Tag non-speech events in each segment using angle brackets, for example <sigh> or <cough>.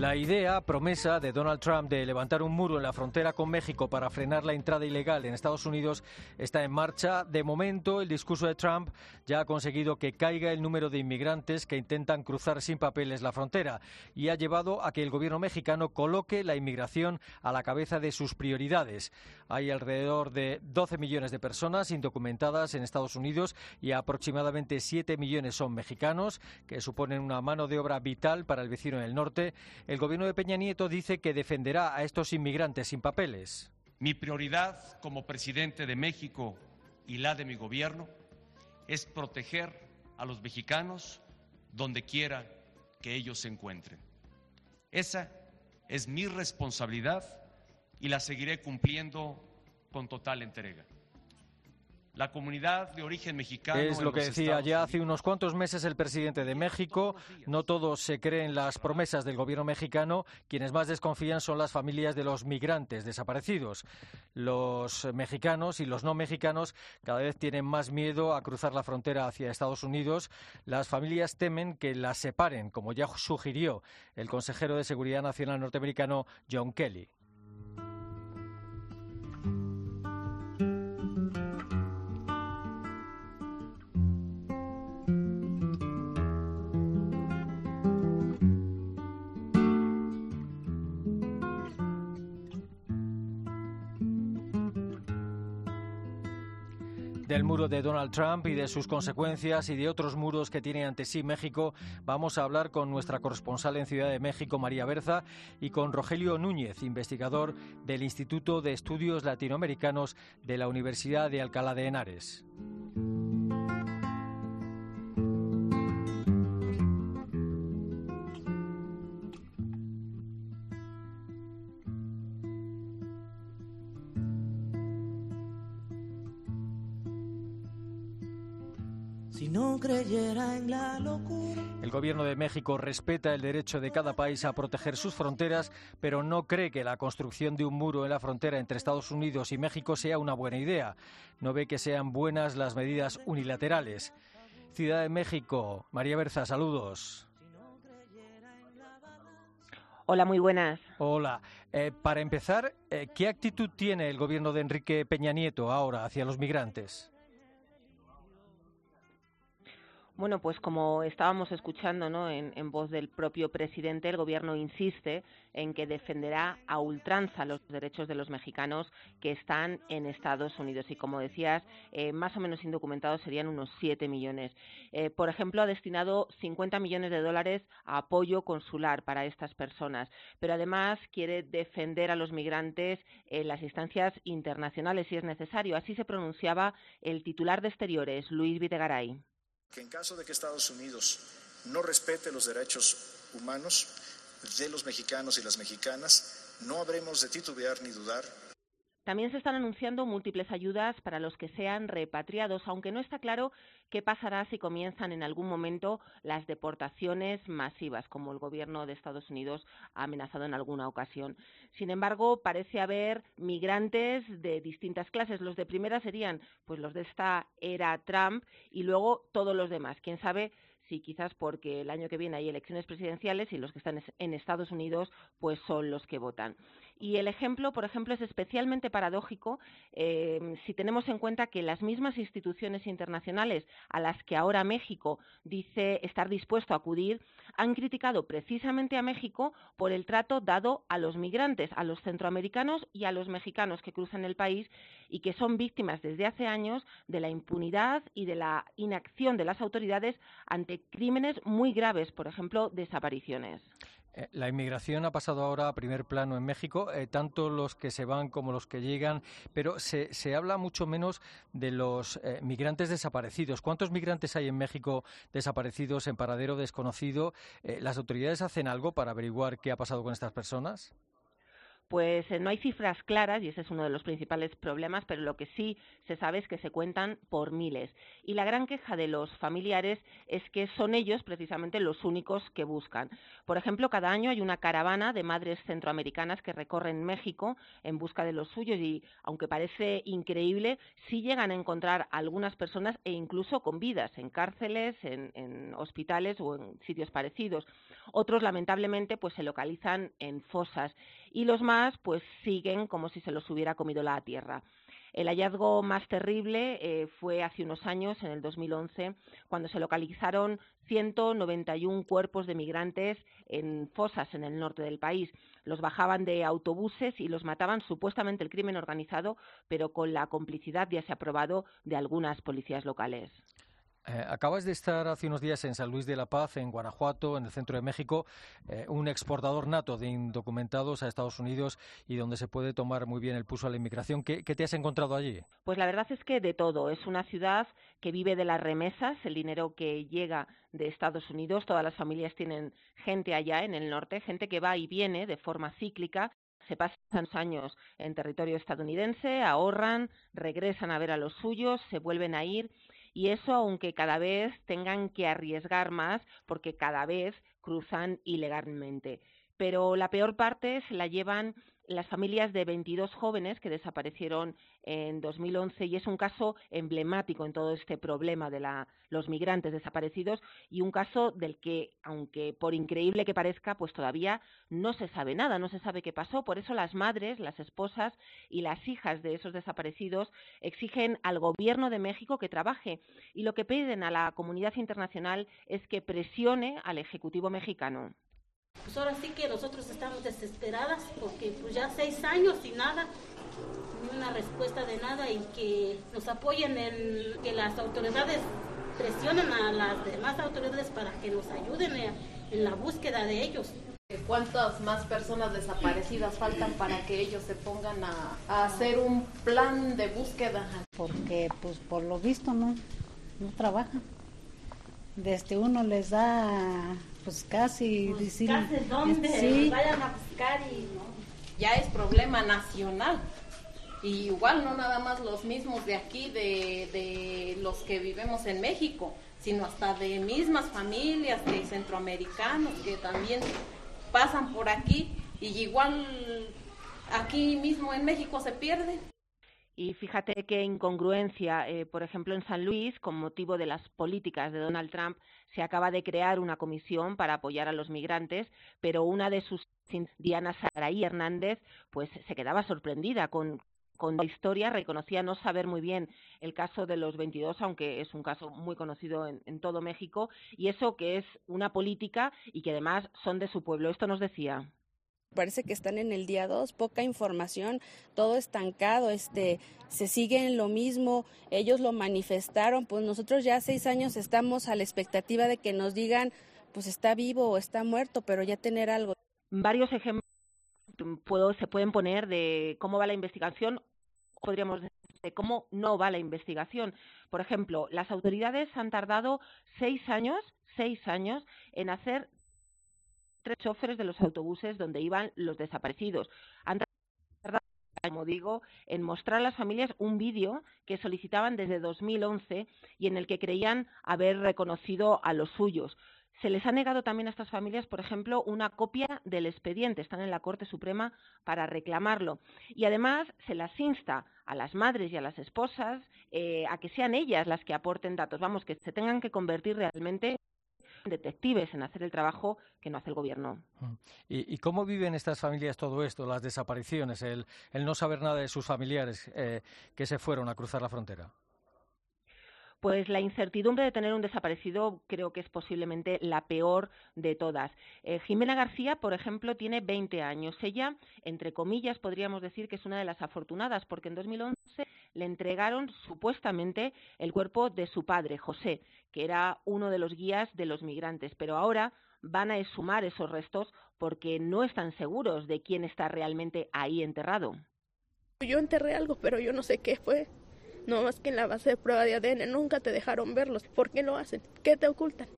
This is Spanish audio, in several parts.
La idea, promesa de Donald Trump de levantar un muro en la frontera con México para frenar la entrada ilegal en Estados Unidos está en marcha. De momento, el discurso de Trump ya ha conseguido que caiga el número de inmigrantes que intentan cruzar sin papeles la frontera y ha llevado a que el gobierno mexicano coloque la inmigración a la cabeza de sus prioridades. Hay alrededor de 12 millones de personas indocumentadas en Estados Unidos y aproximadamente 7 millones son mexicanos, que suponen una mano de obra vital para el vecino del norte. El gobierno de Peña Nieto dice que defenderá a estos inmigrantes sin papeles. Mi prioridad como presidente de México y la de mi gobierno es proteger a los mexicanos donde quiera que ellos se encuentren. Esa es mi responsabilidad y la seguiré cumpliendo con total entrega. La comunidad de origen mexicano. Es lo que decía ya hace unos cuantos meses el presidente de México. No todos se creen las promesas del gobierno mexicano. Quienes más desconfían son las familias de los migrantes desaparecidos. Los mexicanos y los no mexicanos cada vez tienen más miedo a cruzar la frontera hacia Estados Unidos. Las familias temen que las separen, como ya sugirió el consejero de Seguridad Nacional norteamericano John Kelly. Del muro de Donald Trump y de sus consecuencias y de otros muros que tiene ante sí México, vamos a hablar con nuestra corresponsal en Ciudad de México, María Berza, y con Rogelio Núñez, investigador del Instituto de Estudios Latinoamericanos de la Universidad de Alcalá de Henares. El gobierno de México respeta el derecho de cada país a proteger sus fronteras, pero no cree que la construcción de un muro en la frontera entre Estados Unidos y México sea una buena idea. No ve que sean buenas las medidas unilaterales. Ciudad de México, María Berza, saludos. Hola, muy buenas. Hola. Eh, para empezar, eh, ¿qué actitud tiene el gobierno de Enrique Peña Nieto ahora hacia los migrantes? Bueno, pues como estábamos escuchando ¿no? en, voz del propio presidente, el Gobierno insiste en que defenderá a ultranza los derechos de los mexicanos que están en Estados Unidos. Y como decías, eh, más o menos indocumentados serían unos 7 millones. Eh, por ejemplo, ha destinado 50 millones de dólares a apoyo consular para estas personas. Pero además quiere defender a los migrantes en las instancias internacionales si es necesario. Así se pronunciaba el titular de Exteriores, Luis Videgaray que en caso de que Estados Unidos no respete los derechos humanos de los mexicanos y las mexicanas, no habremos de titubear ni dudar también se están anunciando múltiples ayudas para los que sean repatriados, aunque no está claro qué pasará si comienzan en algún momento las deportaciones masivas, como el gobierno de Estados Unidos ha amenazado en alguna ocasión. Sin embargo, parece haber migrantes de distintas clases. Los de primera serían pues los de esta era Trump y luego todos los demás. Quién sabe sí, quizás porque el año que viene hay elecciones presidenciales y los que están en Estados Unidos pues son los que votan. Y el ejemplo, por ejemplo, es especialmente paradójico eh, si tenemos en cuenta que las mismas instituciones internacionales a las que ahora México dice estar dispuesto a acudir han criticado precisamente a México por el trato dado a los migrantes, a los centroamericanos y a los mexicanos que cruzan el país y que son víctimas desde hace años de la impunidad y de la inacción de las autoridades ante crímenes muy graves, por ejemplo, desapariciones. Eh, la inmigración ha pasado ahora a primer plano en México, eh, tanto los que se van como los que llegan, pero se, se habla mucho menos de los eh, migrantes desaparecidos. ¿Cuántos migrantes hay en México desaparecidos en paradero desconocido? ¿Las autoridades hacen algo para averiguar qué ha pasado con estas personas? Pues eh, no hay cifras claras y ese es uno de los principales problemas, pero lo que sí se sabe es que se cuentan por miles. Y la gran queja de los familiares es que son ellos precisamente los únicos que buscan. Por ejemplo, cada año hay una caravana de madres centroamericanas que recorren México en busca de los suyos y, aunque parece increíble, sí llegan a encontrar algunas personas e incluso con vidas en cárceles, en, en hospitales o en sitios parecidos. Otros, lamentablemente, pues se localizan en fosas y los más pues siguen como si se los hubiera comido la tierra. El hallazgo más terrible eh, fue hace unos años, en el 2011, cuando se localizaron 191 cuerpos de migrantes en fosas en el norte del país. Los bajaban de autobuses y los mataban supuestamente el crimen organizado, pero con la complicidad, ya se ha probado, de algunas policías locales. Eh, acabas de estar hace unos días en San Luis de la Paz, en Guanajuato, en el centro de México, eh, un exportador nato de indocumentados a Estados Unidos y donde se puede tomar muy bien el pulso a la inmigración. ¿Qué, te has encontrado allí? Pues la verdad es que de todo. Es una ciudad que vive de las remesas, el dinero que llega de Estados Unidos. Todas las familias tienen gente allá en el norte, gente que va y viene de forma cíclica se pasan años en territorio estadounidense, ahorran, regresan a ver a los suyos, se vuelven a ir y eso aunque cada vez tengan que arriesgar más porque cada vez cruzan ilegalmente. Pero la peor parte se la llevan las familias de 22 jóvenes que desaparecieron en 2011 y es un caso emblemático en todo este problema de los migrantes desaparecidos y un caso del que, aunque por increíble que parezca, pues todavía no se sabe nada, no se sabe qué pasó. Por eso las madres, las esposas y las hijas de esos desaparecidos exigen al gobierno de México que trabaje y lo que piden a la comunidad internacional es que presione al Ejecutivo mexicano. Pues ahora sí que nosotros estamos desesperadas porque pues ya seis años y nada, ni una respuesta de nada y que nos apoyen en que las autoridades presionen a las demás autoridades para que nos ayuden en la búsqueda de ellos. ¿Cuántas más personas desaparecidas faltan para que ellos se pongan a, a, hacer un plan de búsqueda? Porque pues por lo visto no, no trabajan. Desde uno les da pues casi pues casi donde vayan a buscar y ya es problema nacional. Y igual no nada más los mismos de aquí de, de los que vivimos en México sino hasta de mismas familias de centroamericanos que también pasan por aquí y igual aquí mismo en México se pierden y fíjate qué incongruencia, eh, por ejemplo, en San Luis, con motivo de las políticas de Donald Trump, se acaba de crear una comisión para apoyar a los migrantes, pero una de sus, Diana Saraí Hernández, pues se quedaba sorprendida con, con la historia, reconocía no saber muy bien el caso de los 22, aunque es un caso muy conocido en, en, todo México, y eso que es una política y que además son de su pueblo. Esto nos decía. Parece que están en el día 2, poca información, todo estancado, este, se sigue en lo mismo, ellos lo manifestaron, pues nosotros ya seis años estamos a la expectativa de que nos digan, pues está vivo o está muerto, pero ya tener algo. Varios ejemplos se pueden poner de cómo va la investigación, podríamos decir de cómo no va la investigación. Por ejemplo, las autoridades han tardado seis años, seis años en hacer tres choferes de los autobuses donde iban los desaparecidos. Han tardado, como digo, en mostrar a las familias un vídeo que solicitaban desde 2011 y en el que creían haber reconocido a los suyos. Se les ha negado también a estas familias, por ejemplo, una copia del expediente. Están en la Corte Suprema para reclamarlo. Y además se las insta a las madres y a las esposas eh, a que sean ellas las que aporten datos. Vamos, que se tengan que convertir realmente detectives en hacer el trabajo que no hace el gobierno. Mm. ¿Y, cómo viven estas familias todo esto, las desapariciones, el, no saber nada de sus familiares eh, que se fueron a cruzar la frontera? Pues la incertidumbre de tener un desaparecido creo que es posiblemente la peor de todas. Eh, Jimena García, por ejemplo, tiene 20 años. Ella, entre comillas, podríamos decir que es una de las afortunadas, porque en 2011 le entregaron supuestamente el cuerpo de su padre, José, que era uno de los guías de los migrantes. Pero ahora van a exhumar esos restos porque no están seguros de quién está realmente ahí enterrado. Yo enterré algo, pero yo no sé qué fue. No más que en la base de prueba de ADN nunca te dejaron verlos. ¿Por qué lo hacen? ¿Qué te ocultan?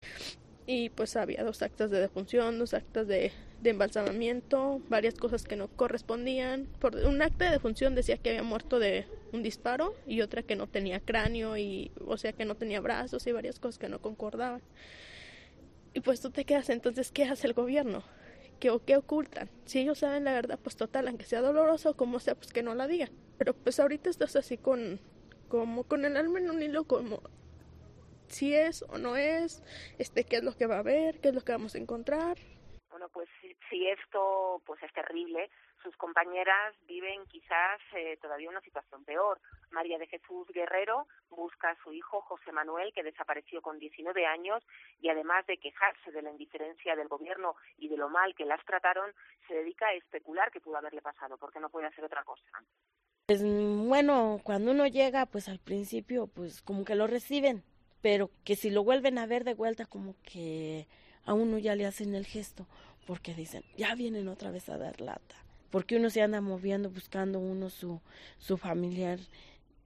Y pues había dos actas de defunción, dos actas de, embalsamamiento, varias cosas que no correspondían. Por un acta de defunción decía que había muerto de un disparo y otra que no tenía cráneo y o sea que no tenía brazos y varias cosas que no concordaban. Y pues tú te quedas entonces, ¿qué hace el gobierno? ¿Qué, ¿Qué ocultan? Si ellos saben la verdad, pues total, aunque sea doloroso, como sea, pues que no la digan. Pero pues ahorita estás así con, como con el alma en un hilo, como si es o no es, este, qué es lo que va a haber, qué es lo que vamos a encontrar. Bueno, pues si, esto pues es terrible, sus compañeras viven quizás eh, todavía una situación peor. María de Jesús Guerrero busca a su hijo José Manuel, que desapareció con 19 años, y además de quejarse de la indiferencia del gobierno y de lo mal que las trataron, se dedica a especular qué pudo haberle pasado, porque no puede hacer otra cosa. Pues bueno, cuando uno llega, pues al principio, pues como que lo reciben, pero que si lo vuelven a ver de vuelta como que a uno ya le hacen el gesto porque dicen, ya vienen otra vez a dar lata, porque uno se anda moviendo buscando uno su, su familiar.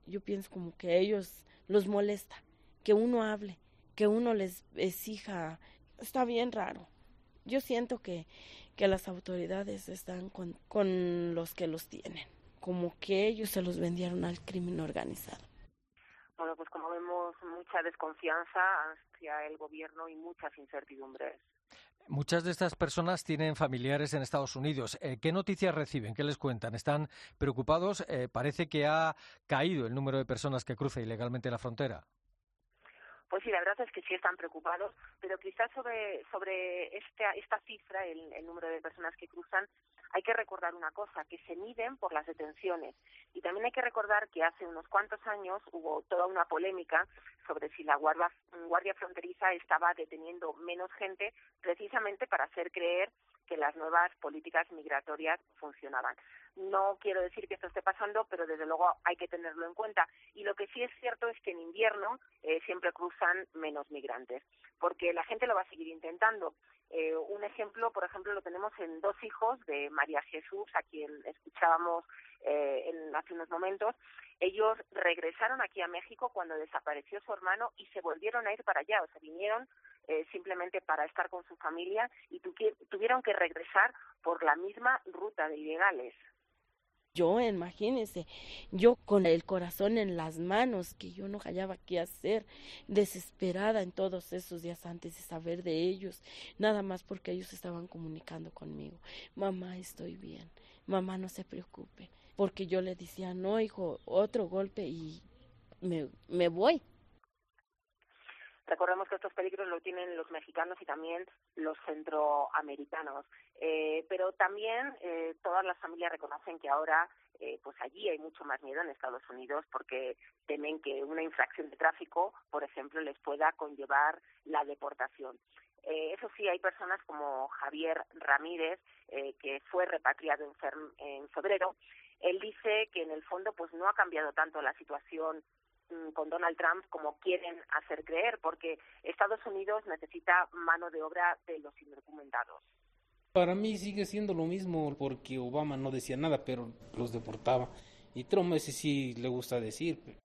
Yo pienso como que ellos los molesta que uno hable, que uno les exija, está bien raro. Yo siento que, que las autoridades están con, con los que los tienen, como que ellos se los vendieron al crimen organizado. Bueno, pues como vemos, mucha desconfianza hacia el gobierno y muchas incertidumbres. Muchas de estas personas tienen familiares en Estados Unidos. Eh, ¿Qué noticias reciben? ¿Qué les cuentan? ¿Están preocupados? Eh, parece que ha caído el número de personas que cruza ilegalmente la frontera. Pues sí, la verdad es que sí están preocupados, pero quizás sobre, sobre esta, esta cifra, el, el número de personas que cruzan, hay que recordar una cosa, que se miden por las detenciones. Y también hay que recordar que hace unos cuantos años hubo toda una polémica sobre si la guardia, guardia fronteriza estaba deteniendo menos gente precisamente para hacer creer que las nuevas políticas migratorias funcionaban. No quiero decir que esto esté pasando, pero desde luego hay que tenerlo en cuenta. Y lo que sí es cierto es que en invierno eh, siempre cruzan menos migrantes, porque la gente lo va a seguir intentando. Eh, un ejemplo, por ejemplo, lo tenemos en dos hijos de María Jesús, a quien escuchábamos eh, en, hace unos momentos. Ellos regresaron aquí a México cuando desapareció su hermano y se volvieron a ir para allá, o sea, vinieron eh, simplemente para estar con su familia y tuvieron que regresar por la misma ruta de ilegales. Yo, imagínense, yo con el corazón en las manos, que yo no hallaba qué hacer, desesperada en todos esos días antes de saber de ellos, nada más porque ellos estaban comunicando conmigo. Mamá, estoy bien, mamá, no se preocupe, porque yo le decía, no, hijo, otro golpe y me, me voy. Recordemos que estos peligros lo tienen los mexicanos y también los centroamericanos. Eh, pero también eh, todas las familias reconocen que ahora eh, pues allí hay mucho más miedo en Estados Unidos porque temen que una infracción de tráfico, por ejemplo, les pueda conllevar la deportación. Eh, eso sí, hay personas como Javier Ramírez, eh, que fue repatriado en, en febrero. Él dice que en el fondo pues no ha cambiado tanto la situación con Donald Trump como quieren hacer creer, porque Estados Unidos necesita mano de obra de los indocumentados. Para mí sigue siendo lo mismo porque Obama no decía nada, pero los deportaba. Y Trump ese sí le gusta decir.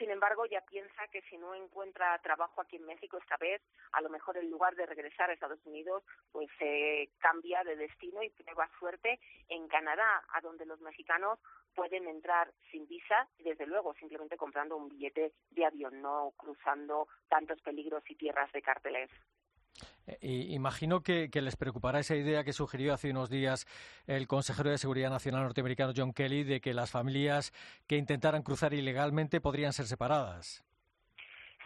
Sin embargo, ya piensa que si no encuentra trabajo aquí en México esta vez, a lo mejor en lugar de regresar a Estados Unidos, pues se cambia de destino y prueba suerte en Canadá, a donde los mexicanos pueden entrar sin visa y desde luego simplemente comprando un billete de avión, no cruzando tantos peligros y tierras de cárteles. Eh, imagino que, les preocupará esa idea que sugirió hace unos días el consejero de Seguridad Nacional norteamericano John Kelly de que las familias que intentaran cruzar ilegalmente podrían ser separadas.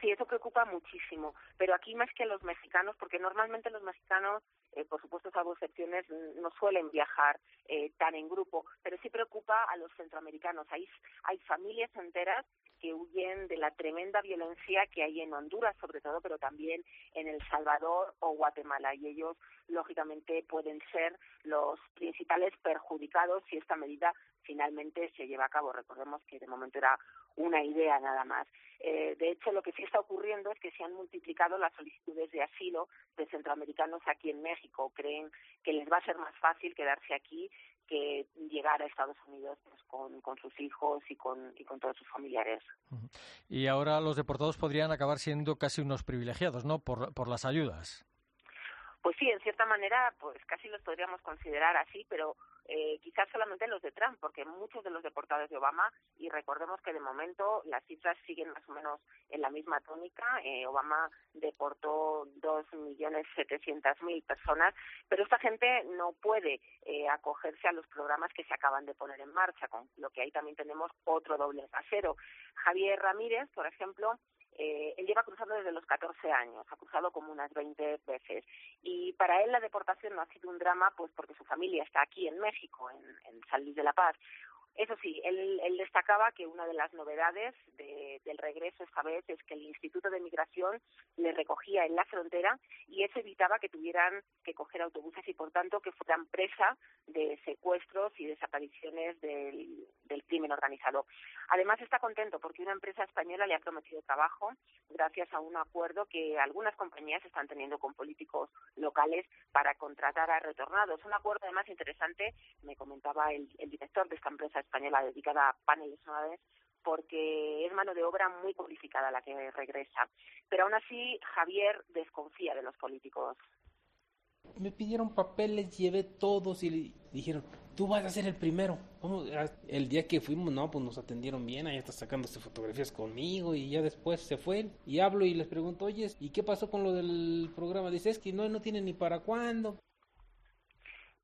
Sí, eso preocupa muchísimo. Pero aquí más que los mexicanos, porque normalmente los mexicanos, eh, por supuesto, salvo excepciones, no suelen viajar eh, tan en grupo, pero sí preocupa a los centroamericanos. Hay familias enteras que huyen de la tremenda violencia que hay en Honduras, sobre todo, pero también en El Salvador o Guatemala. Y ellos, lógicamente, pueden ser los principales perjudicados si esta medida finalmente se lleva a cabo. Recordemos que de momento era una idea nada más. Eh, de hecho, lo que sí está ocurriendo es que se han multiplicado las solicitudes de asilo de centroamericanos aquí en México. Creen que les va a ser más fácil quedarse aquí que llegar a Estados Unidos pues, con, con, sus hijos y con, y con todos sus familiares. Y ahora los deportados podrían acabar siendo casi unos privilegiados, ¿no? Por, por las ayudas. Pues sí, en cierta manera, pues casi los podríamos considerar así, pero eh, quizás solamente los de Trump, porque muchos de los deportados de Obama, y recordemos que de momento las cifras siguen más o menos en la misma tónica, eh, Obama deportó dos millones setecientas mil personas, pero esta gente no puede eh, acogerse a los programas que se acaban de poner en marcha, con lo que ahí también tenemos otro doble rasero. Javier Ramírez, por ejemplo, eh, él lleva cruzando desde los 14 años, ha cruzado como unas 20 veces. Y para él la deportación no ha sido un drama, pues porque su familia está aquí en México, en, en San de la Paz. Eso sí, él, él destacaba que una de las novedades de, del regreso esta vez es que el Instituto de Migración le recogía en la frontera y eso evitaba que tuvieran que coger autobuses y, por tanto, que fueran presa de secuestros y desapariciones del, crimen organizado. Además, está contento porque una empresa española le ha prometido trabajo gracias a un acuerdo que algunas compañías están teniendo con políticos locales para contratar a retornados. Un acuerdo, además, interesante, me comentaba el director de esta empresa española dedicada a paneles solares porque es mano de obra muy cualificada la que regresa. Pero aún así, Javier desconfía de los políticos. Me pidieron papeles, llevé todos y dijeron, tú vas a ser el primero. el día que fuimos, no, pues nos atendieron bien, ahí está sacándose fotografías conmigo y ya después se fue y hablo y les pregunto, oye, ¿y qué pasó con lo del programa? Dice, es que no, no tiene ni para cuándo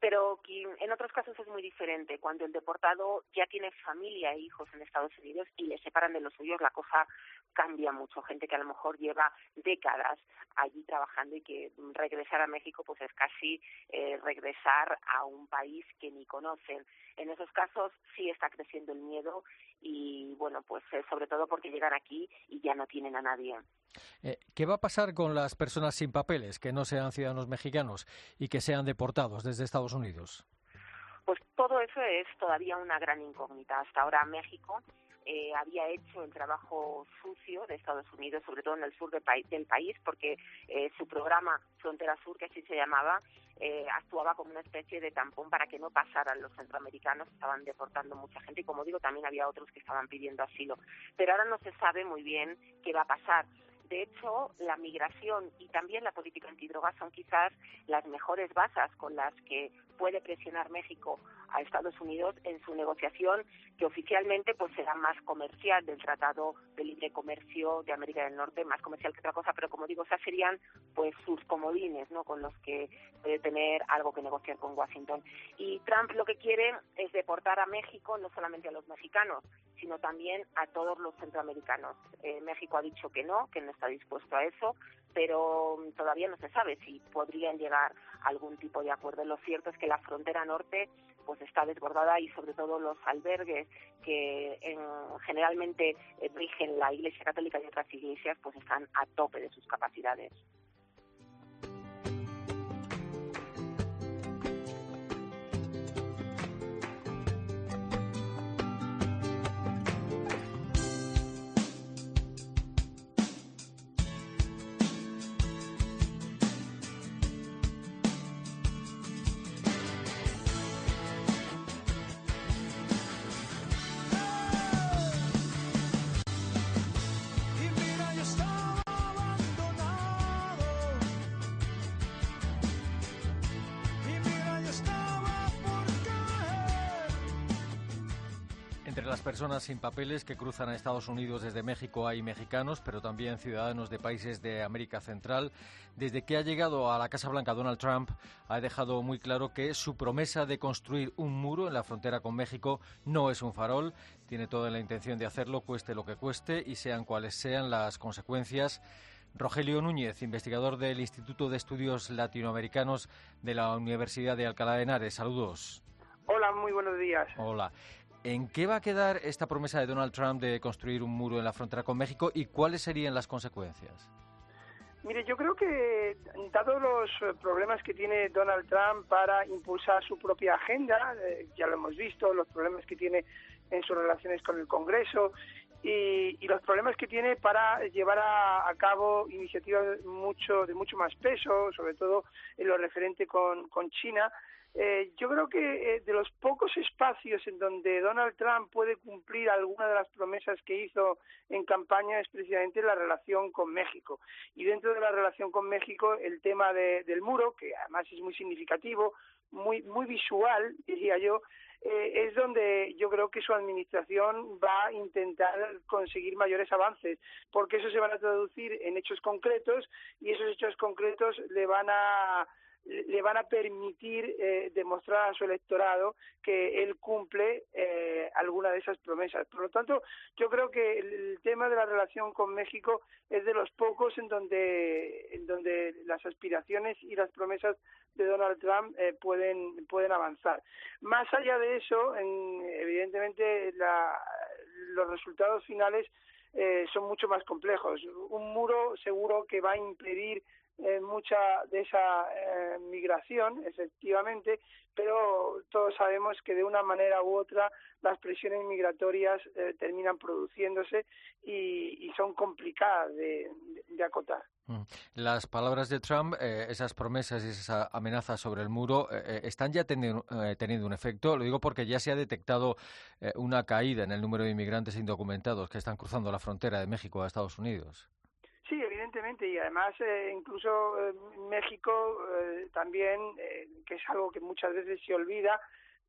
pero en otros casos es muy diferente. Cuando el deportado ya tiene familia e hijos en Estados Unidos y le separan de los suyos, la cosa cambia mucho. Gente que a lo mejor lleva décadas allí trabajando y que regresar a México pues es casi eh, regresar a un país que ni conocen. En esos casos sí está creciendo el miedo y bueno, pues eh, sobre todo porque llegan aquí y ya no tienen a nadie. Eh, ¿Qué va a pasar con las personas sin papeles que no sean ciudadanos mexicanos y que sean deportados desde Estados Unidos? Pues todo eso es todavía una gran incógnita. Hasta ahora México eh, había hecho el trabajo sucio de Estados Unidos, sobre todo en el sur del país, porque eh, su programa Frontera Sur, que así se llamaba, eh, actuaba como una especie de tampón para que no pasaran los centroamericanos, estaban deportando mucha gente y como digo también había otros que estaban pidiendo asilo. Pero ahora no se sabe muy bien qué va a pasar. De hecho, la migración y también la política antidrogas son quizás las mejores bases con las que puede presionar México a Estados Unidos en su negociación que oficialmente pues será más comercial del Tratado de Libre Comercio de América del Norte, más comercial que otra cosa, pero como digo, esas serían pues sus comodines, ¿no? con los que puede tener algo que negociar con Washington. Y Trump lo que quiere es deportar a México no solamente a los mexicanos, sino también a todos los centroamericanos. Eh, México ha dicho que no, que no está dispuesto a eso, pero todavía no se sabe si podrían llegar a algún tipo de acuerdo. Lo cierto es que la frontera norte pues está desbordada y sobre todo los albergues que generalmente rigen la Iglesia Católica y otras iglesias pues están a tope de sus capacidades. Las personas sin papeles que cruzan a Estados Unidos desde México hay mexicanos, pero también ciudadanos de países de América Central. Desde que ha llegado a la Casa Blanca Donald Trump ha dejado muy claro que su promesa de construir un muro en la frontera con México no es un farol. Tiene toda la intención de hacerlo, cueste lo que cueste y sean cuales sean las consecuencias. Rogelio Núñez, investigador del Instituto de Estudios Latinoamericanos de la Universidad de Alcalá de Henares. Saludos. Hola, muy buenos días. Hola. ¿En qué va a quedar esta promesa de Donald Trump de construir un muro en la frontera con México y cuáles serían las consecuencias? Mire, yo creo que dados los problemas que tiene Donald Trump para impulsar su propia agenda, eh, ya lo hemos visto, los problemas que tiene en sus relaciones con el Congreso y, los problemas que tiene para llevar a, a, cabo iniciativas mucho de mucho más peso, sobre todo en lo referente con China, Eh, yo creo que eh, de los pocos espacios en donde Donald Trump puede cumplir alguna de las promesas que hizo en campaña es precisamente la relación con México. Y dentro de la relación con México, el tema del muro, que además es muy significativo, muy, muy visual, diría yo, eh, es donde yo creo que su administración va a intentar conseguir mayores avances, porque eso se va a traducir en hechos concretos y esos hechos concretos le van a le van a permitir eh, demostrar a su electorado que él cumple eh, alguna de esas promesas. Por lo tanto, yo creo que el, tema de la relación con México es de los pocos en donde, en donde las aspiraciones y las promesas de Donald Trump eh, pueden, pueden avanzar. Más allá de eso, en, evidentemente, la, los resultados finales eh, son mucho más complejos. Un muro seguro que va a impedir eh, mucha de esa eh, migración, efectivamente, pero todos sabemos que de una manera u otra las presiones migratorias eh, terminan produciéndose y, son complicadas de, de, acotar. Mm. Las palabras de Trump, esas promesas y esas amenazas sobre el muro, están ya teniendo, teniendo, un efecto. Lo digo porque ya se ha detectado una caída en el número de inmigrantes indocumentados que están cruzando la frontera de México a Estados Unidos. Y además eh, incluso eh, México eh, también, que es algo que muchas veces se olvida,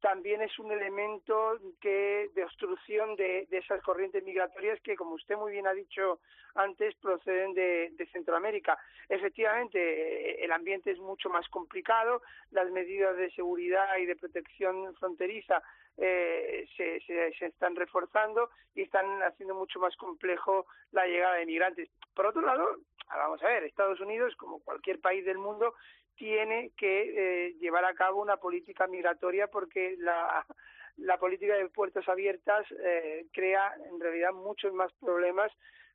también es un elemento que de obstrucción de, de, esas corrientes migratorias que, como usted muy bien ha dicho antes, proceden de, de, Centroamérica. Efectivamente, el ambiente es mucho más complicado, las medidas de seguridad y de protección fronteriza eh, se, se, están reforzando y están haciendo mucho más complejo la llegada de migrantes. Por otro lado, vamos a ver, Estados Unidos, como cualquier país del mundo, tiene que eh, llevar a cabo una política migratoria porque la, la política de puertas abiertas eh, crea en realidad muchos más problemas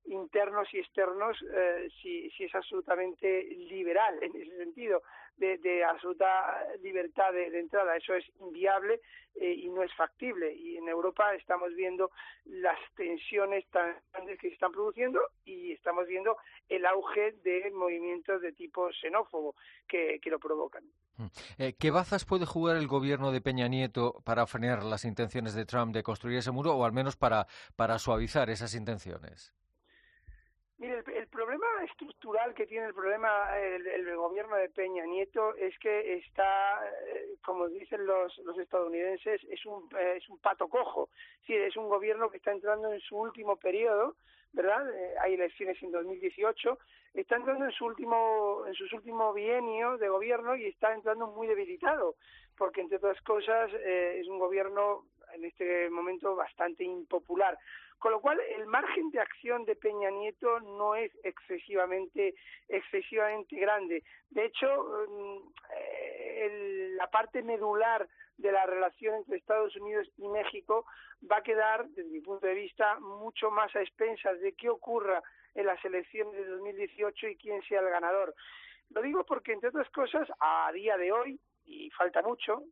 internos y externos eh, si, si es absolutamente liberal en ese sentido de, de absoluta libertad de, entrada eso es inviable eh, y no es factible y en Europa estamos viendo las tensiones tan grandes que se están produciendo y estamos viendo el auge de movimientos de tipo xenófobo que, que lo provocan. Mm. Eh, ¿Qué bazas puede jugar el gobierno de Peña Nieto para frenar las intenciones de Trump de construir ese muro o al menos para, para suavizar esas intenciones? Mire, el, el, problema estructural que tiene el problema el, gobierno de Peña Nieto es que está, eh, como dicen los, los estadounidenses, es un, eh, es un pato cojo. Sí, es un gobierno que está entrando en su último periodo, ¿verdad? Eh, hay elecciones en 2018, está entrando en su último, en sus últimos bienio de gobierno y está entrando muy debilitado, porque entre otras cosas eh, es un gobierno en este momento bastante impopular. Con lo cual, el margen de acción de Peña Nieto no es excesivamente, excesivamente grande. De hecho, el, la parte medular de la relación entre Estados Unidos y México va a quedar, desde mi punto de vista, mucho más a expensas de qué ocurra en las elecciones de 2018 y quién sea el ganador. Lo digo porque, entre otras cosas, a día de hoy, y falta mucho,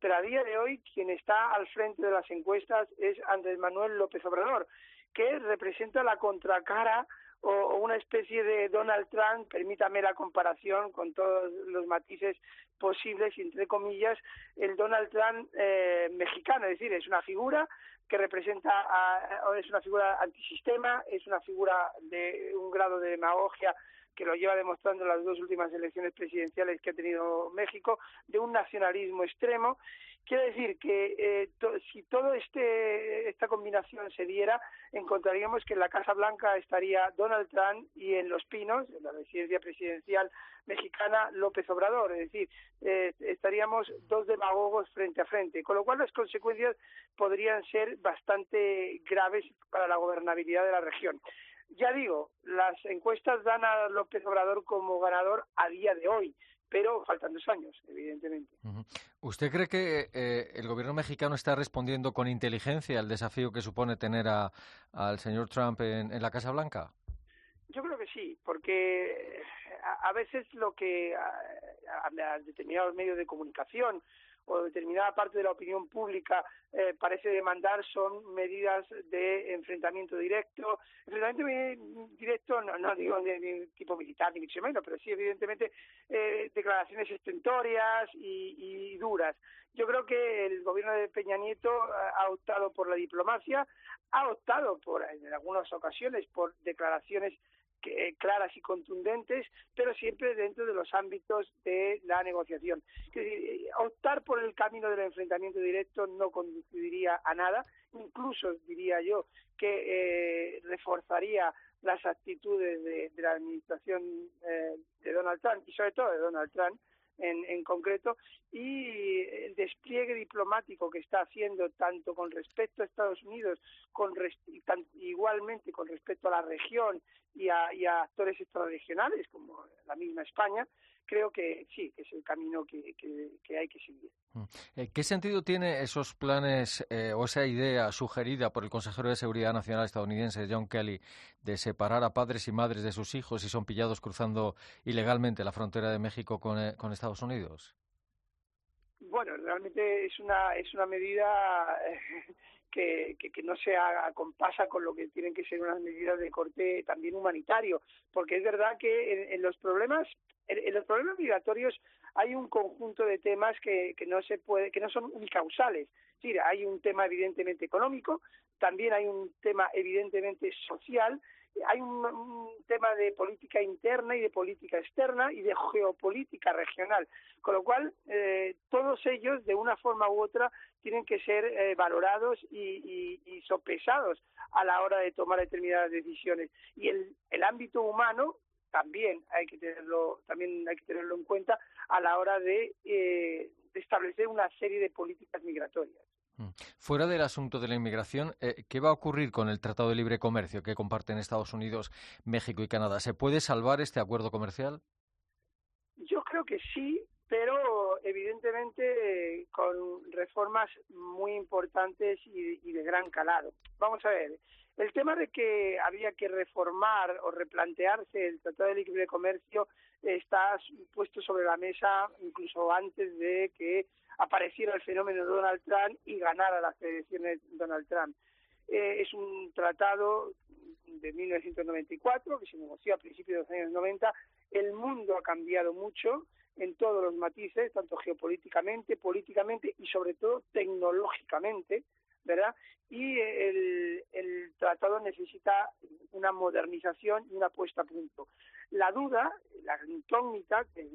pero a día de hoy quien está al frente de las encuestas es Andrés Manuel López Obrador, que representa la contracara o, o una especie de Donald Trump, permítame la comparación con todos los matices posibles, entre comillas, el Donald Trump eh, mexicano, es decir, es una figura que representa, a, es una figura antisistema, es una figura de un grado de demagogia que lo lleva demostrando las dos últimas elecciones presidenciales que ha tenido México, de un nacionalismo extremo. Quiere decir que eh, to, si todo este esta combinación se diera, encontraríamos que en la Casa Blanca estaría Donald Trump y en Los Pinos, en la residencia presidencial mexicana, López Obrador. Es decir, eh, estaríamos dos demagogos frente a frente, con lo cual las consecuencias podrían ser bastante graves para la gobernabilidad de la región. Ya digo, las encuestas dan a López Obrador como ganador a día de hoy, pero faltan dos años, evidentemente. ¿Usted cree que eh, el gobierno mexicano está respondiendo con inteligencia al desafío que supone tener a, al señor Trump en, en la Casa Blanca? Yo creo que sí, porque a, a veces lo que a, a determinados medios de comunicación o determinada parte de la opinión pública eh, parece demandar son medidas de enfrentamiento directo. Enfrentamiento directo, no, digo de, tipo militar ni mucho menos, pero sí evidentemente eh, declaraciones estentorias y, duras. Yo creo que el gobierno de Peña Nieto ha optado por la diplomacia, ha optado por, en algunas ocasiones, por declaraciones eh, claras y contundentes, pero siempre dentro de los ámbitos de la negociación. Eh, optar por el camino del enfrentamiento directo no conduciría a nada, incluso diría yo que eh, reforzaría las actitudes de, la administración de Donald Trump y sobre todo de Donald Trump en, concreto y el despliegue diplomático que está haciendo tanto con respecto a Estados Unidos, con igualmente con respecto a la región y a, y a actores extrarregionales como la misma España, creo que sí, que es el camino que, que, hay que seguir. Mm. Eh, ¿Qué sentido tiene esos planes eh, o esa idea sugerida por el consejero de Seguridad Nacional estadounidense, John Kelly, de separar a padres y madres de sus hijos si son pillados cruzando ilegalmente la frontera de México con, eh, con Estados Unidos? Bueno, realmente es una, es una medida <laughs> que, que, no se acompasa con lo que tienen que ser unas medidas de corte también humanitario, porque es verdad que en, los problemas en, los problemas migratorios hay un conjunto de temas que, que no se puede que no son unicausales. Es hay un tema evidentemente económico, también hay un tema evidentemente social hay un, tema de política interna y de política externa y de geopolítica regional, con lo cual eh, todos ellos, de una forma u otra, tienen que ser eh, valorados y, sopesados a la hora de tomar determinadas decisiones. Y el, el ámbito humano también hay que tenerlo también hay que tenerlo en cuenta a la hora de eh, establecer una serie de políticas migratorias. Mm. Fuera del asunto de la inmigración, eh, ¿qué va a ocurrir con el Tratado de Libre Comercio que comparten Estados Unidos, México y Canadá? ¿Se puede salvar este acuerdo comercial? Yo creo que sí, pero evidentemente con reformas muy importantes y, de gran calado. Vamos a ver, el tema de que había que reformar o replantearse el Tratado de Libre Comercio está puesto sobre la mesa incluso antes de que apareciera el fenómeno de Donald Trump y ganara las elecciones Donald Trump. Eh, es un tratado de 1994 que se negoció a principios de los años 90. El mundo ha cambiado mucho en todos los matices, tanto geopolíticamente, políticamente y sobre todo tecnológicamente, ¿verdad? Y el, el tratado necesita una modernización y una puesta a punto. La duda, la incógnita que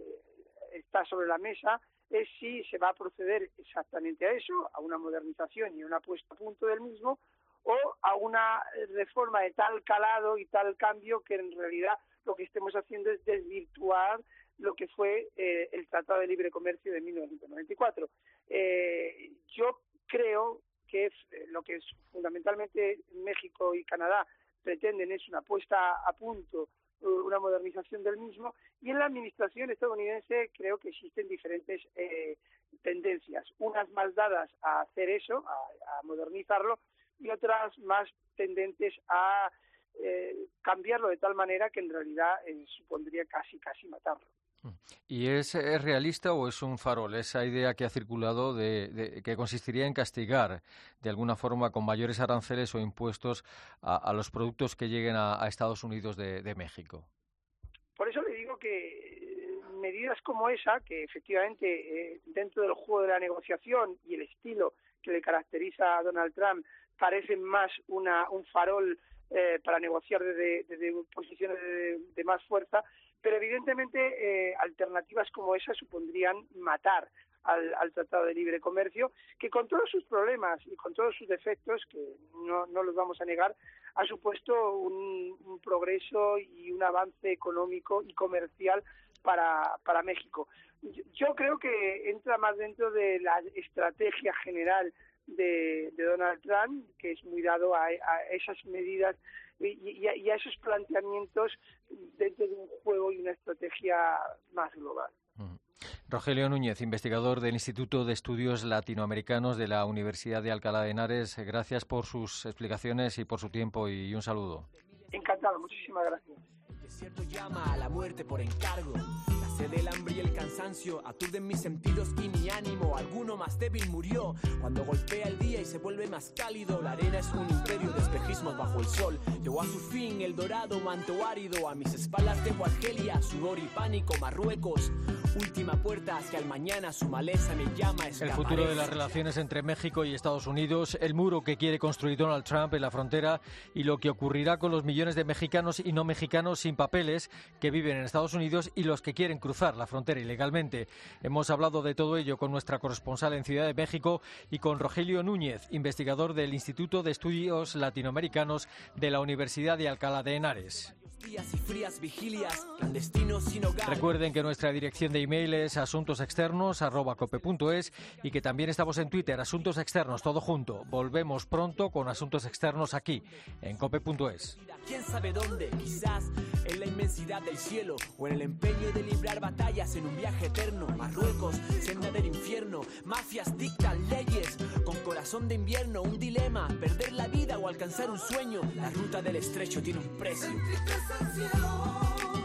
está sobre la mesa es si se va a proceder exactamente a eso, a una modernización y una puesta a punto del mismo, o a una reforma de tal calado y tal cambio que en realidad lo que estemos haciendo es desvirtuar lo que fue eh, el Tratado de Libre Comercio de 1994. Eh, yo creo que eh, lo que fundamentalmente México y Canadá pretenden es una puesta a punto una modernización del mismo y en la administración estadounidense creo que existen diferentes eh, tendencias, unas más dadas a hacer eso, a, modernizarlo y otras más tendentes a eh, cambiarlo de tal manera que en realidad eh, supondría casi casi matarlo. ¿Y es, realista o es un farol esa idea que ha circulado de, que consistiría en castigar de alguna forma con mayores aranceles o impuestos a, los productos que lleguen a, Estados Unidos de, México? Por eso le digo que eh, medidas como esa, que efectivamente eh, dentro del juego de la negociación y el estilo que le caracteriza a Donald Trump parecen más una, un farol eh, para negociar desde, posiciones de, más fuerza, pero evidentemente eh, alternativas como esa supondrían matar al, Tratado de Libre Comercio, que con todos sus problemas y con todos sus defectos, que no, no los vamos a negar, ha supuesto un, progreso y un avance económico y comercial para, para México. Yo, creo que entra más dentro de la estrategia general de, Donald Trump, que es muy dado a, esas medidas y, a, esos planteamientos dentro de un juego y una estrategia más global. Rogelio Núñez, investigador del Instituto de Estudios Latinoamericanos de la Universidad de Alcalá de Henares, gracias por sus explicaciones y por su tiempo y un saludo. Encantado, muchísimas gracias. Desierto el arena bajo el sol. Puerta su maleza me llama. El futuro de las relaciones entre México y Estados Unidos, el muro que quiere construir Donald Trump en la frontera y lo que ocurrirá con los millones de mexicanos y no mexicanos sin papeles que viven en Estados Unidos y los que quieren cruzar la frontera ilegalmente. Hemos hablado de todo ello con nuestra corresponsal en Ciudad de México y con Rogelio Núñez, investigador del Instituto de Estudios Latinoamericanos de la Universidad de Alcalá de Henares. Recuerden que nuestra dirección de email es asuntosexternos.cope.es y que también estamos en Twitter, Asuntos Externos, todo junto. Volvemos pronto con Asuntos Externos aquí, en cope.es. ¿Quién sabe dónde? Quizás en la inmensidad del cielo o en el empeño de librar batallas en un viaje eterno. Marruecos, senda del infierno, mafias dictan leyes con corazón de invierno, un dilema, perder la vida o alcanzar un sueño. La ruta del estrecho tiene un precio. you.